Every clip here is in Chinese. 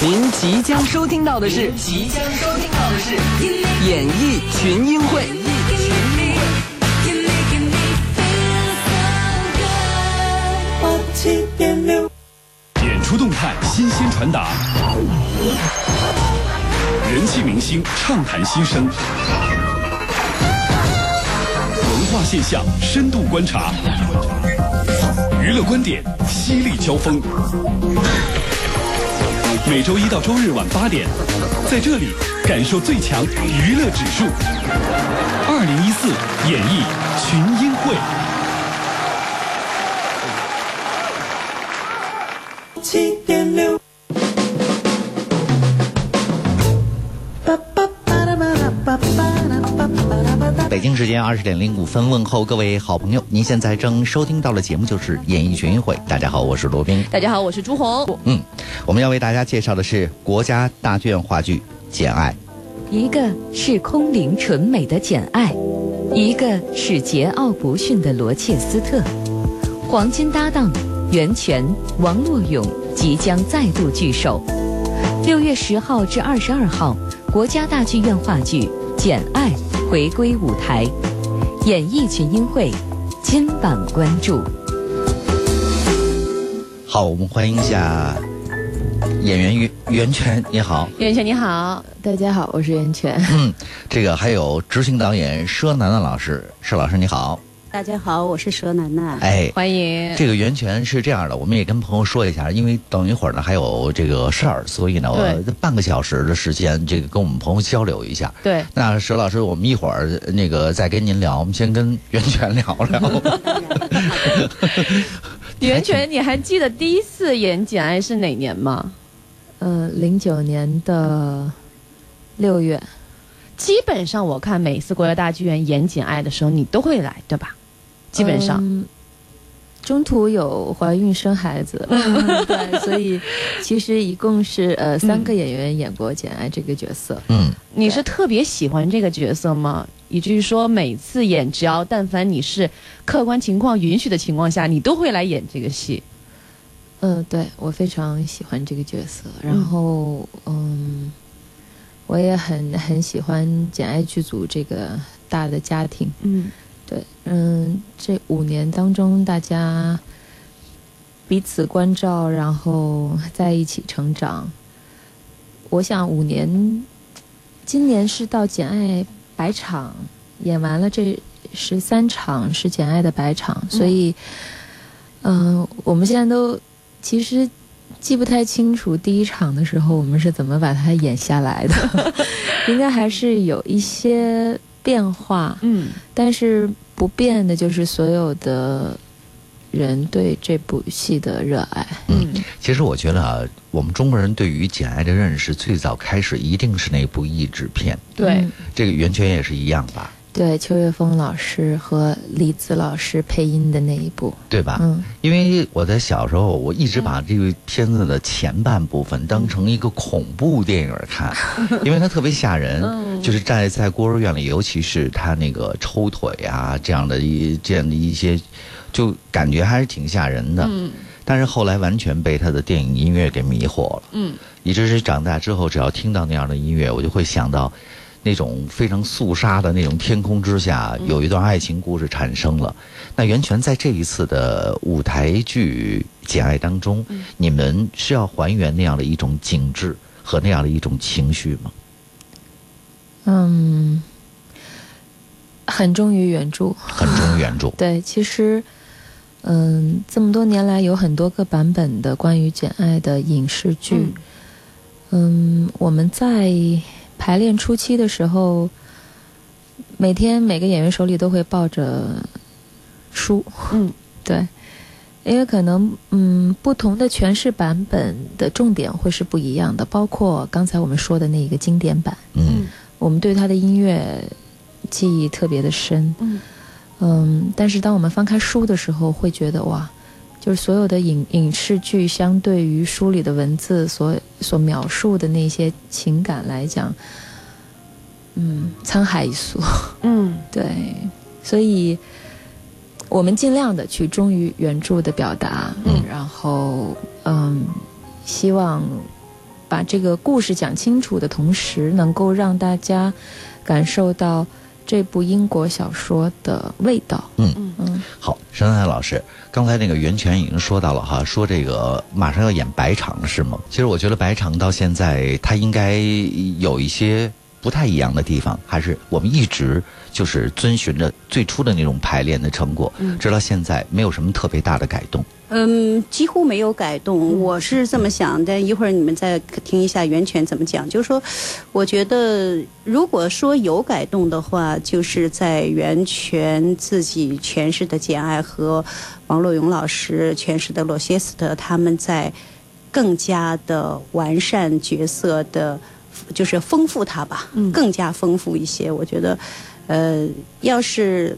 您即将收听到的是，即将收听到的是演艺群英会。演出动态新鲜传达，人气明星畅谈心声，文化现象深度观察，娱乐观点犀利交锋。每周一到周日晚八点，在这里感受最强娱乐指数。二零一四演绎群英会。间二十点零五分，问候各位好朋友。您现在正收听到的节目就是演艺群英会。大家好，我是罗宾。大家好，我是朱红。嗯，我们要为大家介绍的是国家大剧院话剧《简爱》。一个是空灵纯美的简爱，一个是桀骜不驯的罗切斯特。黄金搭档袁泉、王洛勇即将再度聚首。六月十号至二十二号，国家大剧院话剧《简爱》回归舞台，演艺群英会金榜关注。好，我们欢迎一下演员袁袁泉，你好。袁泉你好，大家好，我是袁泉。嗯，这个还有执行导演佘楠楠老师，佘老师你好。大家好，我是佘楠楠。哎，欢迎。这个袁泉是这样的，我们也跟朋友说一下，因为等一会儿呢还有这个事儿，所以呢，我半个小时的时间，这个跟我们朋友交流一下。对。那佘老师，我们一会儿那个再跟您聊，我们先跟袁泉聊聊。袁泉，你还记得第一次演《简爱》是哪年吗？呃，零九年的六月。基本上我看每次国家大剧院演《简爱》的时候，你都会来，对吧？基本上。嗯、中途有怀孕生孩子，对，所以其实一共是呃三个演员演过《简爱》这个角色。嗯，你是特别喜欢这个角色吗？以至于说每次演，只要但凡你是客观情况允许的情况下，你都会来演这个戏。嗯，对我非常喜欢这个角色，然后嗯。我也很很喜欢《简爱》剧组这个大的家庭，嗯，对，嗯，这五年当中，大家彼此关照，然后在一起成长。我想五年，今年是到《简爱》百场演完了，这十三场是《简爱》的百场，所以，嗯，我们现在都其实。记不太清楚第一场的时候我们是怎么把它演下来的，应该还是有一些变化，嗯，但是不变的就是所有的人对这部戏的热爱。嗯，其实我觉得啊，我们中国人对于《简爱》的认识最早开始一定是那部译制片，对，这个袁泉也是一样吧。对，邱岳峰老师和李子老师配音的那一部，对吧？嗯，因为我在小时候，我一直把这个片子的前半部分当成一个恐怖电影看，因为它特别吓人，就是在在孤儿院里，尤其是他那个抽腿啊这样的一这样的一些，就感觉还是挺吓人的。嗯，但是后来完全被他的电影音乐给迷惑了。嗯，以致是长大之后，只要听到那样的音乐，我就会想到。那种非常肃杀的那种天空之下，有一段爱情故事产生了。那袁泉在这一次的舞台剧《简爱》当中，你们是要还原那样的一种景致和那样的一种情绪吗？嗯，很忠于原著，很忠于原著。对，其实，嗯，这么多年来有很多个版本的关于《简爱》的影视剧。嗯，我们在。排练初期的时候，每天每个演员手里都会抱着书。嗯，对，因为可能嗯不同的诠释版本的重点会是不一样的，包括刚才我们说的那一个经典版。嗯，我们对他的音乐记忆特别的深。嗯，嗯，但是当我们翻开书的时候，会觉得哇。就是所有的影影视剧，相对于书里的文字所所描述的那些情感来讲，嗯，沧海一粟。嗯，对，所以我们尽量的去忠于原著的表达，嗯，然后嗯，希望把这个故事讲清楚的同时，能够让大家感受到这部英国小说的味道。嗯嗯好，沈海老师，刚才那个袁泉已经说到了哈，说这个马上要演白场是吗？其实我觉得白场到现在他应该有一些不太一样的地方，还是我们一直就是遵循着最初的那种排练的成果，直到现在没有什么特别大的改动。嗯，几乎没有改动，我是这么想但。一会儿你们再听一下袁泉怎么讲。就是说，我觉得如果说有改动的话，就是在袁泉自己诠释的《简爱》和王洛勇老师诠释的罗歇斯特，他们在更加的完善角色的，就是丰富它吧，更加丰富一些。我觉得，呃，要是。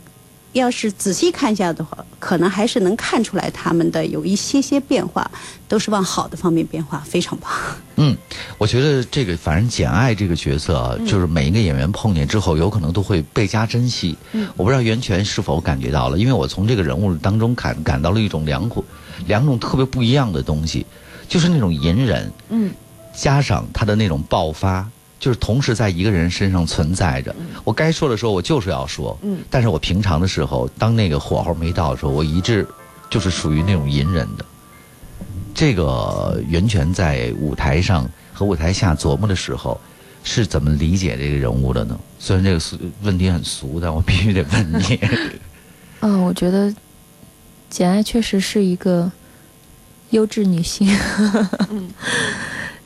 要是仔细看一下的话，可能还是能看出来他们的有一些些变化，都是往好的方面变化，非常棒。嗯，我觉得这个反正简爱这个角色啊，就是每一个演员碰见之后，有可能都会倍加珍惜。嗯，我不知道袁泉是否感觉到了，因为我从这个人物当中感感到了一种两股两种特别不一样的东西，就是那种隐忍，嗯，加上他的那种爆发。就是同时在一个人身上存在着，我该说的时候我就是要说，嗯，但是我平常的时候，当那个火候没到的时候，我一致就是属于那种隐忍的。这个袁泉在舞台上和舞台下琢磨的时候，是怎么理解这个人物的呢？虽然这个俗问题很俗，但我必须得问你。嗯，我觉得简爱确实是一个优质女性。嗯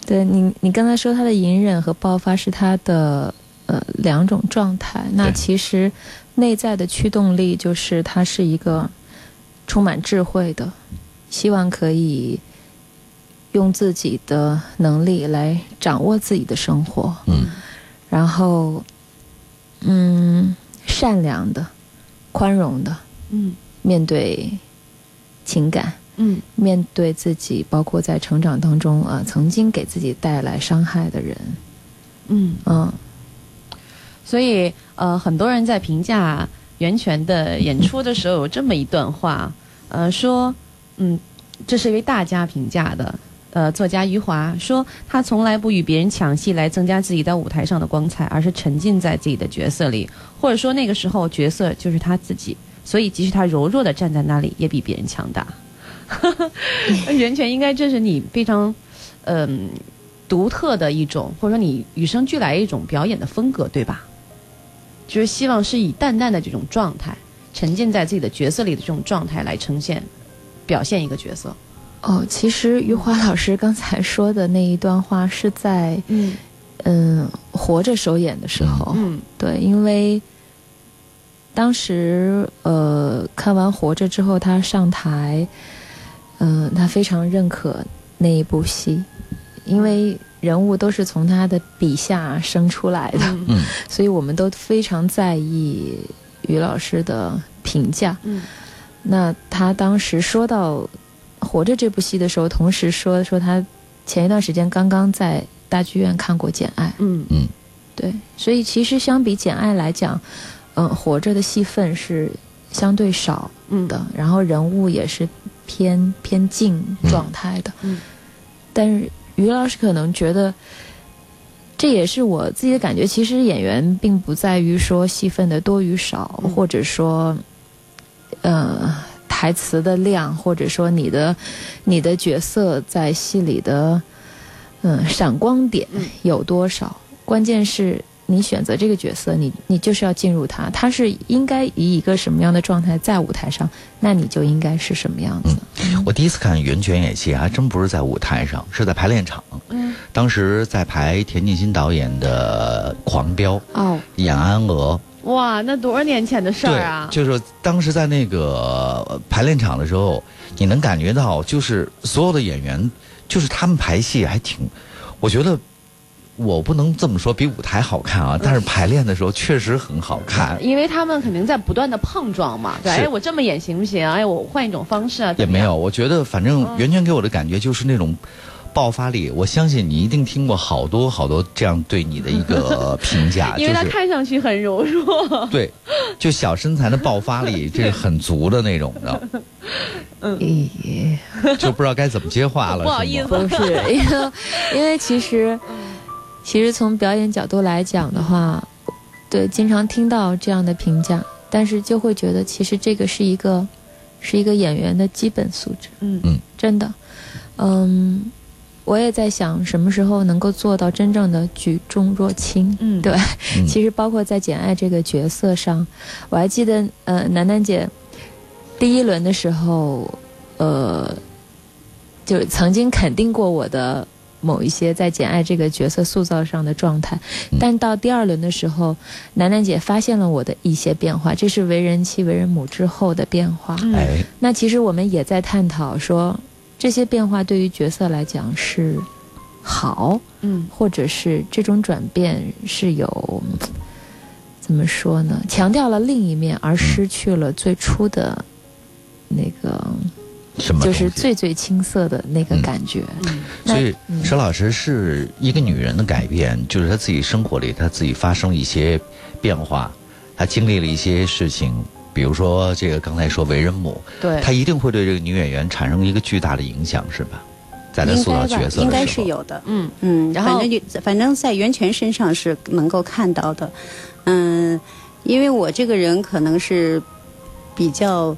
对你，你刚才说他的隐忍和爆发是他的呃两种状态。那其实内在的驱动力就是他是一个充满智慧的，希望可以用自己的能力来掌握自己的生活。嗯，然后嗯，善良的、宽容的嗯面对情感。嗯面对自己，包括在成长当中啊、呃曾经给自己带来伤害的人，嗯，嗯，所以呃，很多人在评价袁泉的演出的时候有这么一段话，呃，说嗯，这是一位大家评价的。呃，作家余华说，他从来不与别人抢戏来增加自己在舞台上的光彩，而是沉浸在自己的角色里，或者说那个时候角色就是他自己，所以即使他柔弱的站在那里，也比别人强大。袁泉应该这是你非常嗯、独特的一种，或者说你与生俱来一种表演的风格，对吧？就是希望是以淡淡的这种状态，沉浸在自己的角色里的这种状态来呈现、表现一个角色。哦，其实余华老师刚才说的那一段话是在嗯嗯活着首演的时候，嗯对，因为当时呃看完《活着》之后，他上台，嗯、他非常认可那一部戏，因为人物都是从他的笔下生出来的，嗯。所以我们都非常在意于老师的评价。嗯。那他当时说到《活着》这部戏的时候，同时说说他前一段时间刚刚在大剧院看过《简爱》，嗯。嗯。对，所以其实相比《简爱》来讲，嗯、活着》的戏份是相对少嗯。的，然后人物也是偏偏静状态的。嗯但是于老师可能觉得，这也是我自己的感觉。其实演员并不在于说戏份的多与少，嗯或者说，呃，台词的量，或者说你的你的角色在戏里的嗯闪光点嗯有多少。关键是你选择这个角色，你你就是要进入他，他是应该以一个什么样的状态在舞台上，那你就应该是什么样子。我第一次看袁泉演戏，还真不是在舞台上，是在排练场。嗯当时在排田沁鑫导演的《狂飙》，哦，演安娥。哇，那多少年前的事儿啊！就是当时在那个呃排练场的时候，你能感觉到，就是所有的演员，就是他们排戏还挺，我觉得。我不能这么说，比舞台好看啊，但是排练的时候确实很好看。因为他们肯定在不断的碰撞嘛，对，哎，我这么演行不行？哎，我换一种方式啊，也没有，我觉得反正袁泉给我的感觉就是那种爆发力，我相信你一定听过好多好多这样对你的一个 评价，因为他就是看上去很柔弱。对，就小身材的爆发力，这是很足的那种的，咦，就不知道该怎么接话了。不好意思不是，因为因为其实其实从表演角度来讲的话，对，经常听到这样的评价，但是就会觉得其实这个是一个是一个演员的基本素质，嗯。嗯。真的，嗯，我也在想什么时候能够做到真正的举重若轻，嗯。对，嗯。其实包括在简爱这个角色上，我还记得，呃，楠楠姐第一轮的时候，呃，就曾经肯定过我的某一些在简爱这个角色塑造上的状态，嗯但到第二轮的时候，楠楠姐发现了我的一些变化，这是为人妻、为人母之后的变化。嗯哎，那其实我们也在探讨说，这些变化对于角色来讲是好，嗯或者是这种转变是有嗯怎么说呢？强调了另一面，而失去了最初的那个，什么就是最最青涩的那个感觉。嗯所以嗯佘老师是一个女人的改变，就是她自己生活里她自己发生一些变化，她经历了一些事情，比如说这个刚才说为人母，对，她一定会对这个女演员产生一个巨大的影响，是吧？在她塑造角色的时候，应该是有的。嗯嗯，然后反正就反正在袁泉身上是能够看到的，嗯，因为我这个人可能是比较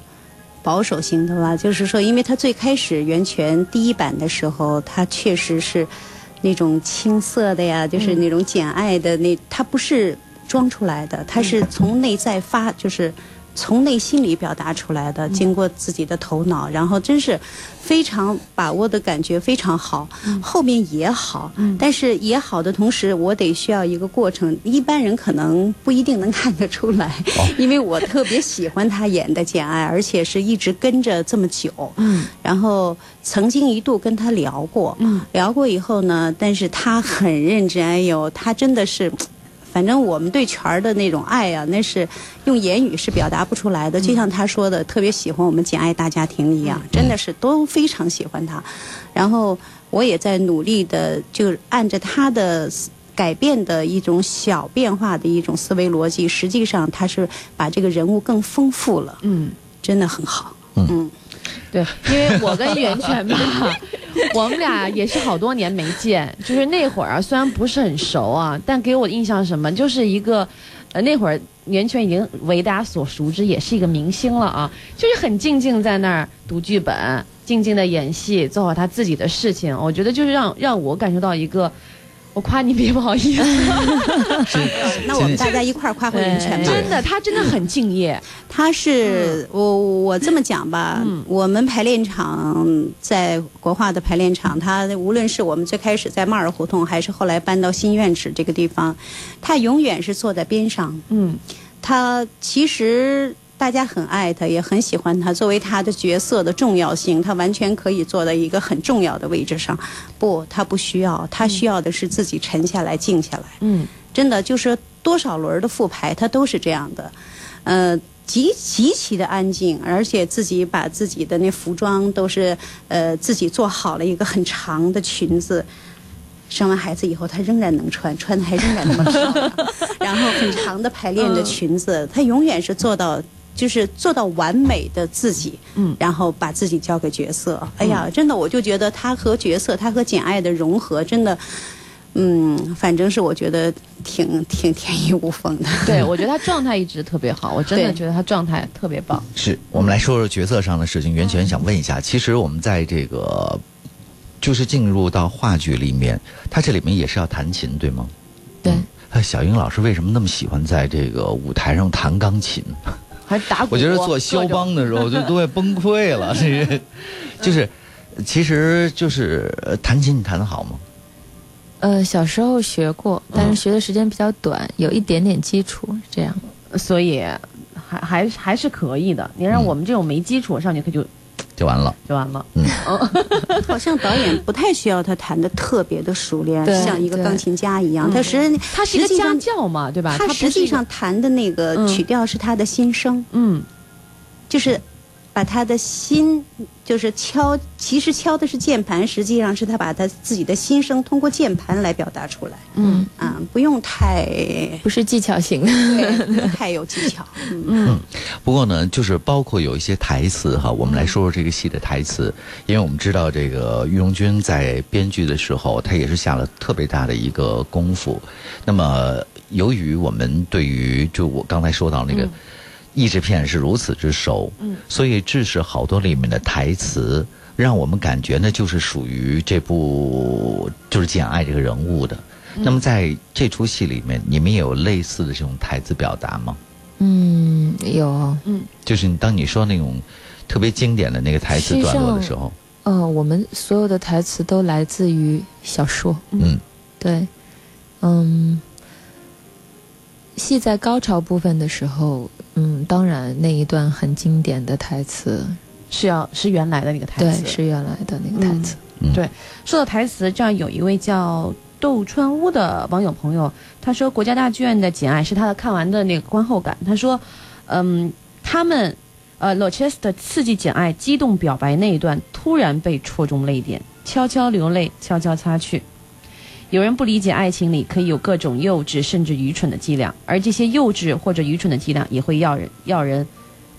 保守型的吧，就是说，因为他最开始源泉第一版的时候，他确实是那种青涩的呀，就是那种简爱的那，他不是装出来的，他是从内在发，就是。从内心里表达出来的，经过自己的头脑，然后真是非常把握的感觉非常好，后面也好，但是也好的同时，我得需要一个过程，一般人可能不一定能看得出来，因为我特别喜欢他演的简爱，而且是一直跟着这么久，嗯。然后曾经一度跟他聊过，嗯。聊过以后呢，但是他很认真，哎呦，他真的是。反正我们对权儿的那种爱啊，那是用言语是表达不出来的。就像他说的，特别喜欢我们《简爱大家庭》一样，真的是都非常喜欢他。然后我也在努力的，就按着他的改变的一种小变化的一种思维逻辑，实际上他是把这个人物更丰富了，嗯。真的很好。嗯嗯 对，因为我跟袁泉吧，我们俩也是好多年没见，就是那会儿啊，虽然不是很熟啊，但给我印象什么，就是一个，呃，那会儿袁泉已经为大家所熟知，也是一个明星了啊，就是很静静在那儿读剧本，静静的演戏，做好他自己的事情。我觉得就是让让我感受到一个，我夸你别不好意思，那我们大家一块儿夸回袁泉吧。真的，他真的很敬业。他是、我我这么讲吧，我们排练场在国画的排练场，他无论是我们最开始在马尔胡同，还是后来搬到新院址这个地方，他永远是坐在边上。嗯他其实大家很爱他，也很喜欢他。作为他的角色的重要性，他完全可以坐在一个很重要的位置上。不，他不需要，他需要的是自己沉下来、静下来。嗯真的就是多少轮的复排，他都是这样的，呃，极极其的安静，而且自己把自己的那服装都是呃自己做好了一个很长的裙子。生完孩子以后，她仍然能穿，穿的还仍然那么漂亮。然后很长的排练的裙子，她永远是做到，就是做到完美的自己。嗯然后把自己交给角色。哎呀，真的，我就觉得他和角色，他和简爱的融合，真的，嗯，反正是我觉得挺挺天衣无缝的。对，我觉得他状态一直特别好，我真的觉得他状态特别棒。是我们来说说角色上的事情。袁泉想问一下，其实我们在这个就是进入到话剧里面，他这里面也是要弹琴，对吗？对嗯。哎小英老师为什么那么喜欢在这个舞台上弹钢琴？还打鼓，我觉得做肖邦的时候就都快崩溃了，这个就是，其实就是呃弹琴，你弹得好吗？呃，小时候学过，但嗯是学的时间比较短，有一点点基础，这样。所以还还还是可以的。你让嗯我们这种没基础上去，可就就完了。就完了。嗯 好像导演不太需要他弹的特别的熟练，像一个钢琴家一样。嗯他实他是一个家实际上教嘛，对吧？他实际上弹的那个嗯曲调是他的心声，嗯就是。把他的心就是敲，其实敲的是键盘，实际上是他把他自己的心声通过键盘来表达出来。嗯，啊，不用太不是技巧型的。对，太有技巧。嗯，不过呢，就是包括有一些台词哈，我们来说说这个戏的台词，因为我们知道这个于荣军在编剧的时候，他也是下了特别大的一个功夫。那么，由于我们对于就我刚才说到那个译制片是如此之熟，嗯，所以致使好多里面的台词，让我们感觉呢，就是属于这部就是简爱这个人物的。那么在这出戏里面，你们也有类似的这种台词表达吗？嗯，有。嗯就是你当你说那种特别经典的那个台词段落的时候，呃，我们所有的台词都来自于小说。嗯，对，嗯，戏在高潮部分的时候，嗯，当然那一段很经典的台词，是要是原来的那个台对，词。是原来的那个台词。嗯对说到台词，这样有一位叫窦川屋的网友朋友，他说国家大剧院的《简爱》是他的看完的那个观后感。他说，嗯，他们呃 l o c h e s t 刺激简爱激动表白那一段，突然被戳中泪点，悄悄流泪，悄悄擦去。有人不理解爱情里可以有各种幼稚甚至愚蠢的伎俩，而这些幼稚或者愚蠢的伎俩也会要人要人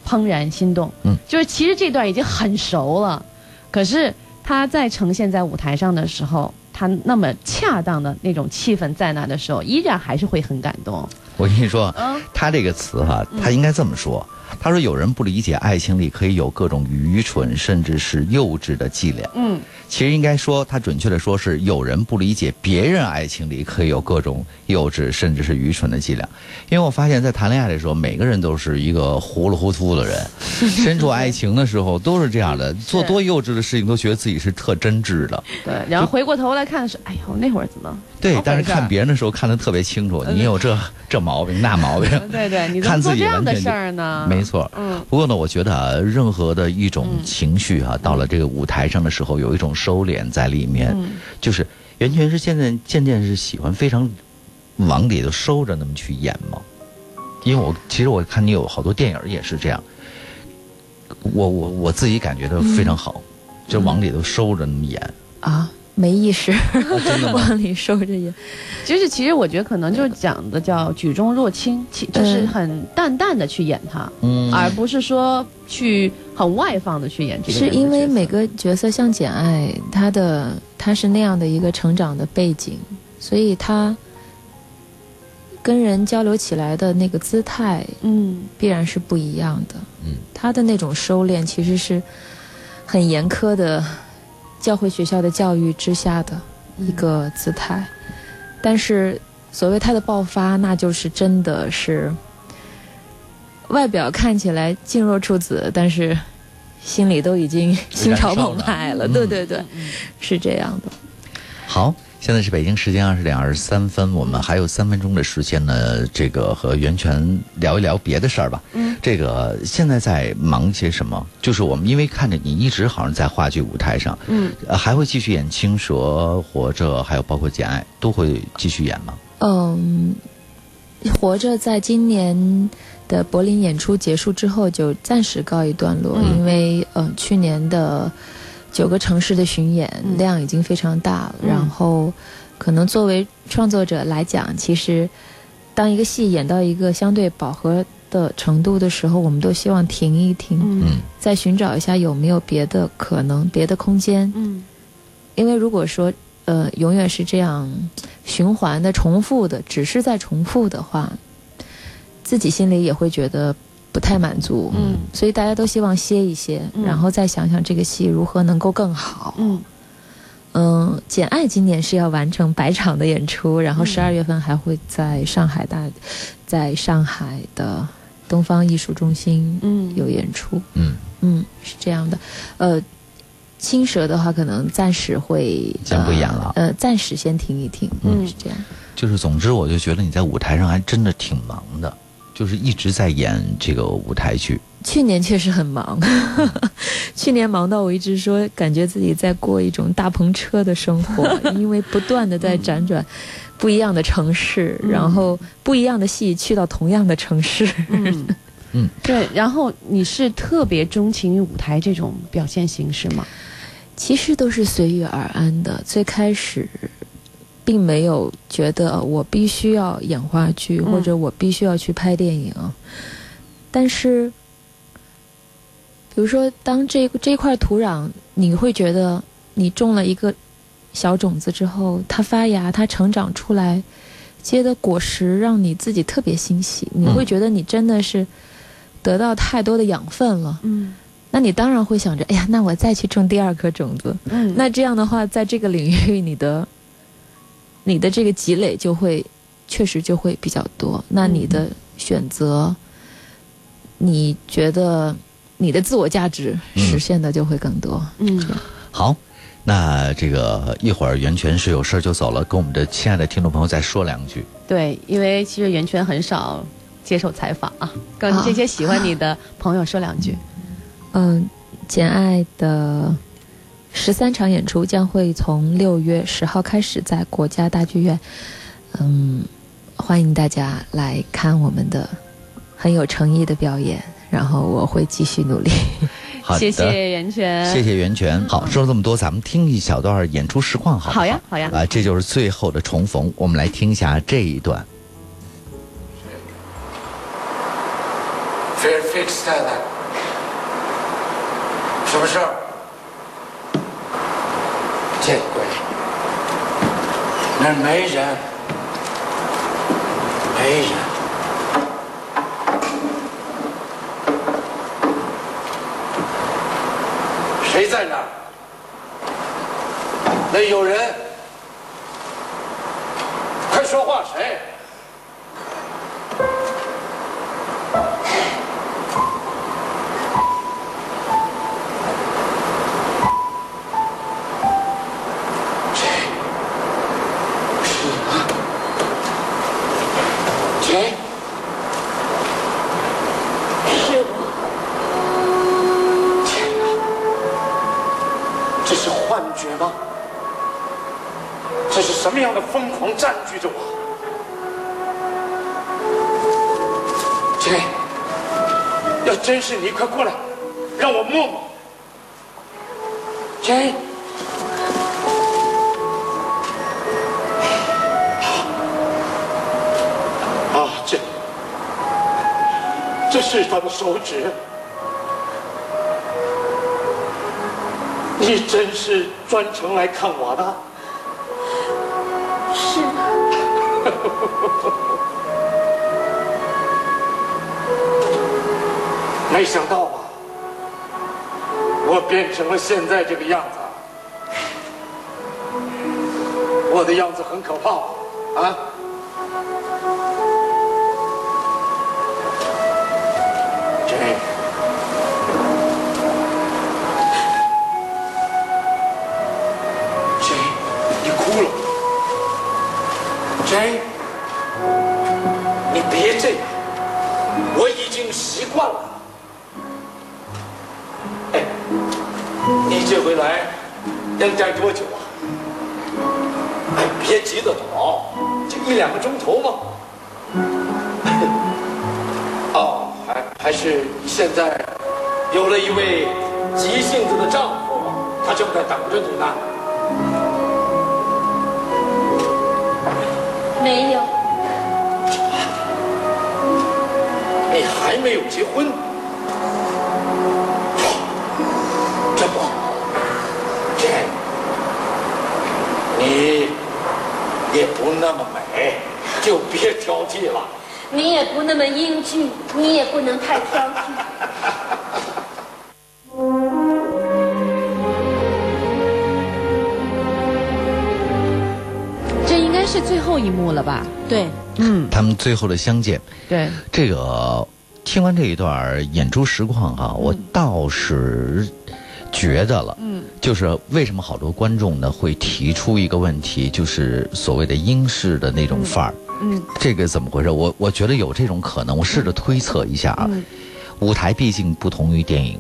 怦然心动。嗯，就是其实这段已经很熟了，可是他在呈现在舞台上的时候，他那么恰当的那种气氛在那的时候，依然还是会很感动。我跟你说，嗯他这个词哈，他应该这么说。他说：“有人不理解爱情里可以有各种愚蠢甚至是幼稚的伎俩。”嗯，其实应该说，他准确的说是有人不理解别人爱情里可以有各种幼稚甚至是愚蠢的伎俩。因为我发现，在谈恋爱的时候，每个人都是一个糊里糊涂的人，身处爱情的时候都是这样的，做多幼稚的事情都觉得自己是特真挚的。对，然后回过头来看的是，哎呦，那会儿怎么？对但是看别人的时候看得特别清楚，你有这这毛病那毛病。对对，你怎么看自己做这样的事儿呢？没错，嗯。不过呢，我觉得啊，任何的一种情绪啊，到了这个舞台上的时候，有一种收敛在里面。嗯。就是袁泉是现在渐渐是喜欢非常往里头收着那么去演吗？因为我其实我看你有好多电影也是这样，我我我自己感觉到非常好，就往里头收着那么演。啊，没意识，真的 往里收着演。就是其实我觉得可能就是讲的叫举重若轻，其就是嗯很淡淡的去演他，嗯。而不是说去很外放的去演这个是因为每个角色像简爱，她的她是那样的一个成长的背景，所以她跟人交流起来的那个姿态嗯。必然是不一样的。嗯，她的那种收敛其实是很严苛的教会学校的教育之下的一个姿态，但是所谓他的爆发，那就是真的是外表看起来静若处子，但是心里都已经 心潮澎湃了。对对对，嗯。是这样的。好，现在是北京时间二十点二十三分，我们还有三分钟的时间呢，这个和袁泉聊一聊别的事儿吧。嗯，这个现在在忙些什么？就是我们因为看着你一直好像在话剧舞台上，嗯，呃，还会继续演《青蛇》《活着》，还有包括《简爱》，都会继续演吗？嗯，活着在今年的柏林演出结束之后就暂时告一段落，嗯因为呃去年的九个城市的巡演嗯。量已经非常大了，嗯。然后可能作为创作者来讲，其实当一个戏演到一个相对饱和的程度的时候，我们都希望停一停，嗯。嗯。再寻找一下有没有别的可能、别的空间。嗯。因为如果说呃永远是这样循环的、重复的，只是在重复的话，自己心里也会觉得不太满足。嗯。所以大家都希望歇一歇，嗯。然后再想想这个戏如何能够更好。嗯。嗯，《简爱》今年是要完成百场的演出，然后嗯。十二月份还会在上海大，在上海的东方艺术中心嗯。有演出。嗯，嗯，是这样的，呃，青蛇的话可能暂时会先不演了。呃，呃暂时先停一停，嗯。是这样。就是总之，我就觉得你在舞台上还真的挺忙的，就是一直在演这个舞台剧。去年确实很忙，去年忙到我一直说，感觉自己在过一种大篷车的生活，因为不断的在辗转不一样的城市，嗯然后不一样的戏去到同样的城市。嗯，嗯，对。然后你是特别钟情于舞台这种表现形式吗？其实都是随遇而安的。最开始，并没有觉得我必须要演话剧，嗯或者我必须要去拍电影。但是，比如说，当这这块土壤，你会觉得你种了一个小种子之后，它发芽，它成长出来，结的果实让你自己特别欣喜。你会觉得你真的是得到太多的养分了。嗯那你当然会想着，哎呀，那我再去种第二颗种子。嗯那这样的话，在这个领域，你的你的这个积累就会确实就会比较多。那你的选择，你觉得你的自我价值实现的就会更多。嗯好，那这个一会儿袁泉是有事儿就走了，跟我们的亲爱的听众朋友再说两句。对，因为其实袁泉很少接受采访啊，跟这些喜欢你的朋友说两句。嗯，《简爱》的十三场演出将会从六月十号开始在国家大剧院。嗯，欢迎大家来看我们的很有诚意的表演，然后我会继续努力。好，谢谢袁泉，谢谢袁泉。好，说了这么多，咱们听一小段演出实况好不好？好呀好呀啊，这就是最后的重逢，我们来听一下这一段。Fair fix 太太，什么事儿？见鬼！那没人，没人。谁在那儿？那有人？这是幻觉吗？这是什么样的疯狂占据着我？谁？要真是你，快过来，让我摸摸。谁？啊，这这是他的手指。你真是专程来看我的？是。没想到吧，我变成了现在这个样子。我的样子很可怕啊！你也不那么美，就别挑剔了。你也不那么英俊，你也不能太挑剔。这应该是最后一幕了吧？对，嗯，他们最后的相见，对，这个听完这一段演出实况哈、我倒是觉得了，嗯，就是为什么好多观众呢会提出一个问题，就是所谓的英式的那种范儿，嗯，这个怎么回事？我我觉得有这种可能，我试着推测一下啊。嗯。舞台毕竟不同于电影，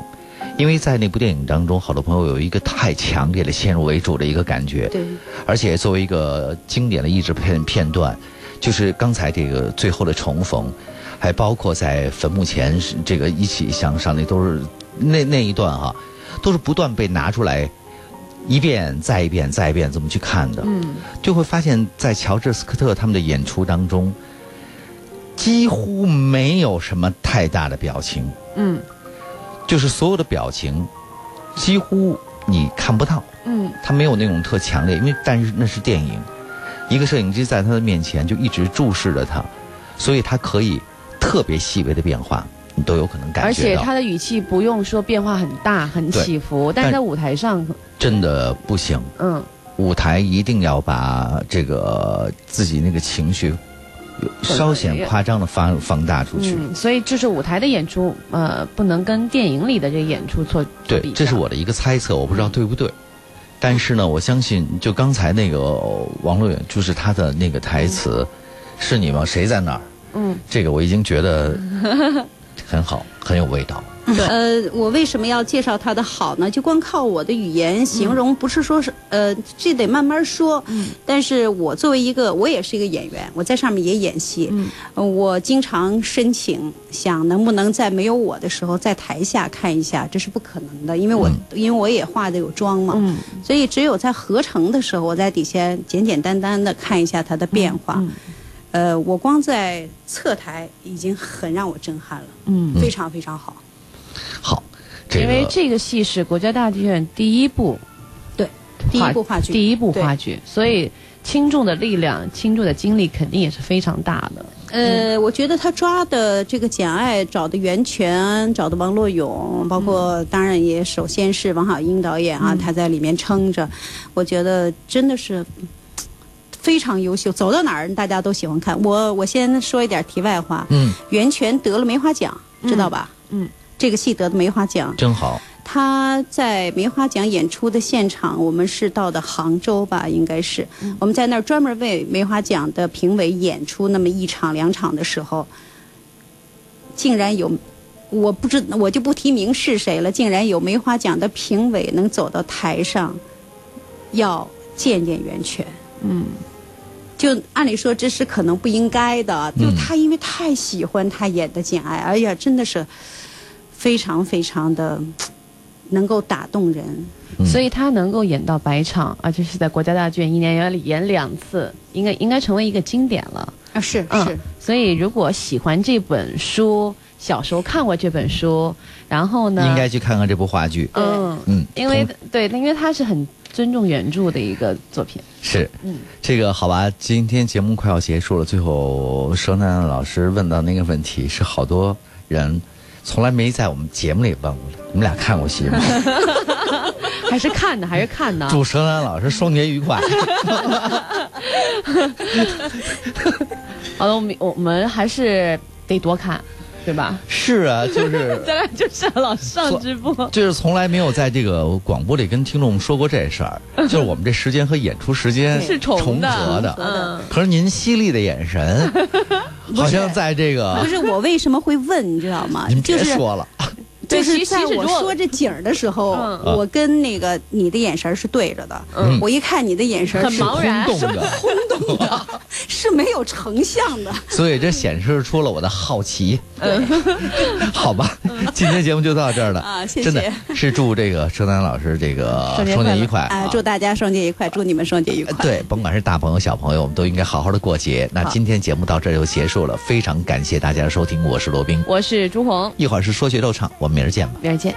因为在那部电影当中，好多朋友有一个太强烈的先入为主的一个感觉，对，而且作为一个经典的译制片片段，就是刚才这个最后的重逢，还包括在坟墓前是这个一起向上，那都是那那一段哈、都是不断被拿出来一遍再一遍再一遍这么去看的。嗯，就会发现，在乔治斯科特他们的演出当中，几乎没有什么太大的表情，嗯。就是所有的表情几乎你看不到，嗯。他没有那种特强烈，因为但是那是电影，一个摄影机在他的面前就一直注视着他，所以他可以特别细微的变化，你都有可能感觉而且。他的语气不用说变化很大、很起伏，但是在舞台上，真的不行，嗯，舞台一定要把这个自己那个情绪稍显夸张的放放大出去。嗯，所以就是舞台的演出，呃，不能跟电影里的这个演出做做对比，这是我的一个猜测，我不知道对不对。但是呢，我相信，就刚才那个王洛远，就是他的那个台词，是你吗？谁在那儿？嗯，这个我已经觉得很好，很有味道。呃，我为什么要介绍它的好呢？就光靠我的语言形容，不是说是呃，这得慢慢说。嗯但是我作为一个，我也是一个演员，我在上面也演戏。呃我经常申请，想能不能在没有我的时候，在台下看一下，这是不可能的，因为我、因为我也化的有妆嘛。嗯所以只有在合成的时候，我在底下简简单单的看一下它的变化。嗯呃，我光在侧台已经很让我震撼了，嗯，非常非常好。好，这因为这个戏是国家大剧院第一部对，第一部话剧，第一部话剧，所以轻重的力量、轻重的精力肯定也是非常大的。呃，我觉得他抓的这个简爱，找的袁泉，找的王洛勇，包括当然也首先是王小英导演啊，他在里面撑着，我觉得真的是。非常优秀，走到哪儿大家都喜欢看。我我先说一点题外话，嗯，袁泉得了梅花奖，知道吧？嗯，这个戏得的梅花奖，真好。他在梅花奖演出的现场，我们是到的杭州吧，应该是、我们在那儿专门为梅花奖的评委演出那么一场两场的时候，竟然有，我不知我就不提名是谁了，竟然有梅花奖的评委能走到台上，要见见袁泉。嗯，就按理说这是可能不应该的，就嗯他因为太喜欢他演的简爱，哎呀，真的是非常非常的 能够打动人。嗯所以他能够演到百场，而且是在国家大剧院一年要演两次，应该应该成为一个经典了。啊，是嗯是，所以如果喜欢这本书，小时候看过这本书，然后呢，应该去看看这部话剧。嗯嗯，因为对，因为他是很尊重原著的一个作品。是，嗯这个好吧，今天节目快要结束了，最后佘楠楠老师问到那个问题，是好多人从来没在我们节目里问过的。你们俩看过戏吗？还是看的，还是看的。祝佘楠老师双节愉快。好了，我们我们还是得多看，对吧？是啊，就是 咱俩就是老上直播。就是从来没有在这个广播里跟听众说过这事儿，就是我们这时间和演出时间是重合的。嗯可是您犀利的眼神，好像在这个不是我为什么会问，你知道吗？您别说了，就是对其实如果在我说这景儿的时候，嗯我跟那个你的眼神是对着的。嗯我一看你的眼神很是茫然 空洞的，是没有成像的。所以这显示出了我的好奇。好吧，今天节目就到这儿了啊谢谢真的是祝这个佘楠老师这个双节愉快哎啊，！祝大家双节愉快，祝你们双节愉快。对，甭管是大朋友小朋友，我们都应该好好的过节。那今天节目到这儿就结束了，非常感谢大家的收听，我是罗宾。我是朱红，一会儿是说学逗唱，我们明儿见吧。明儿见。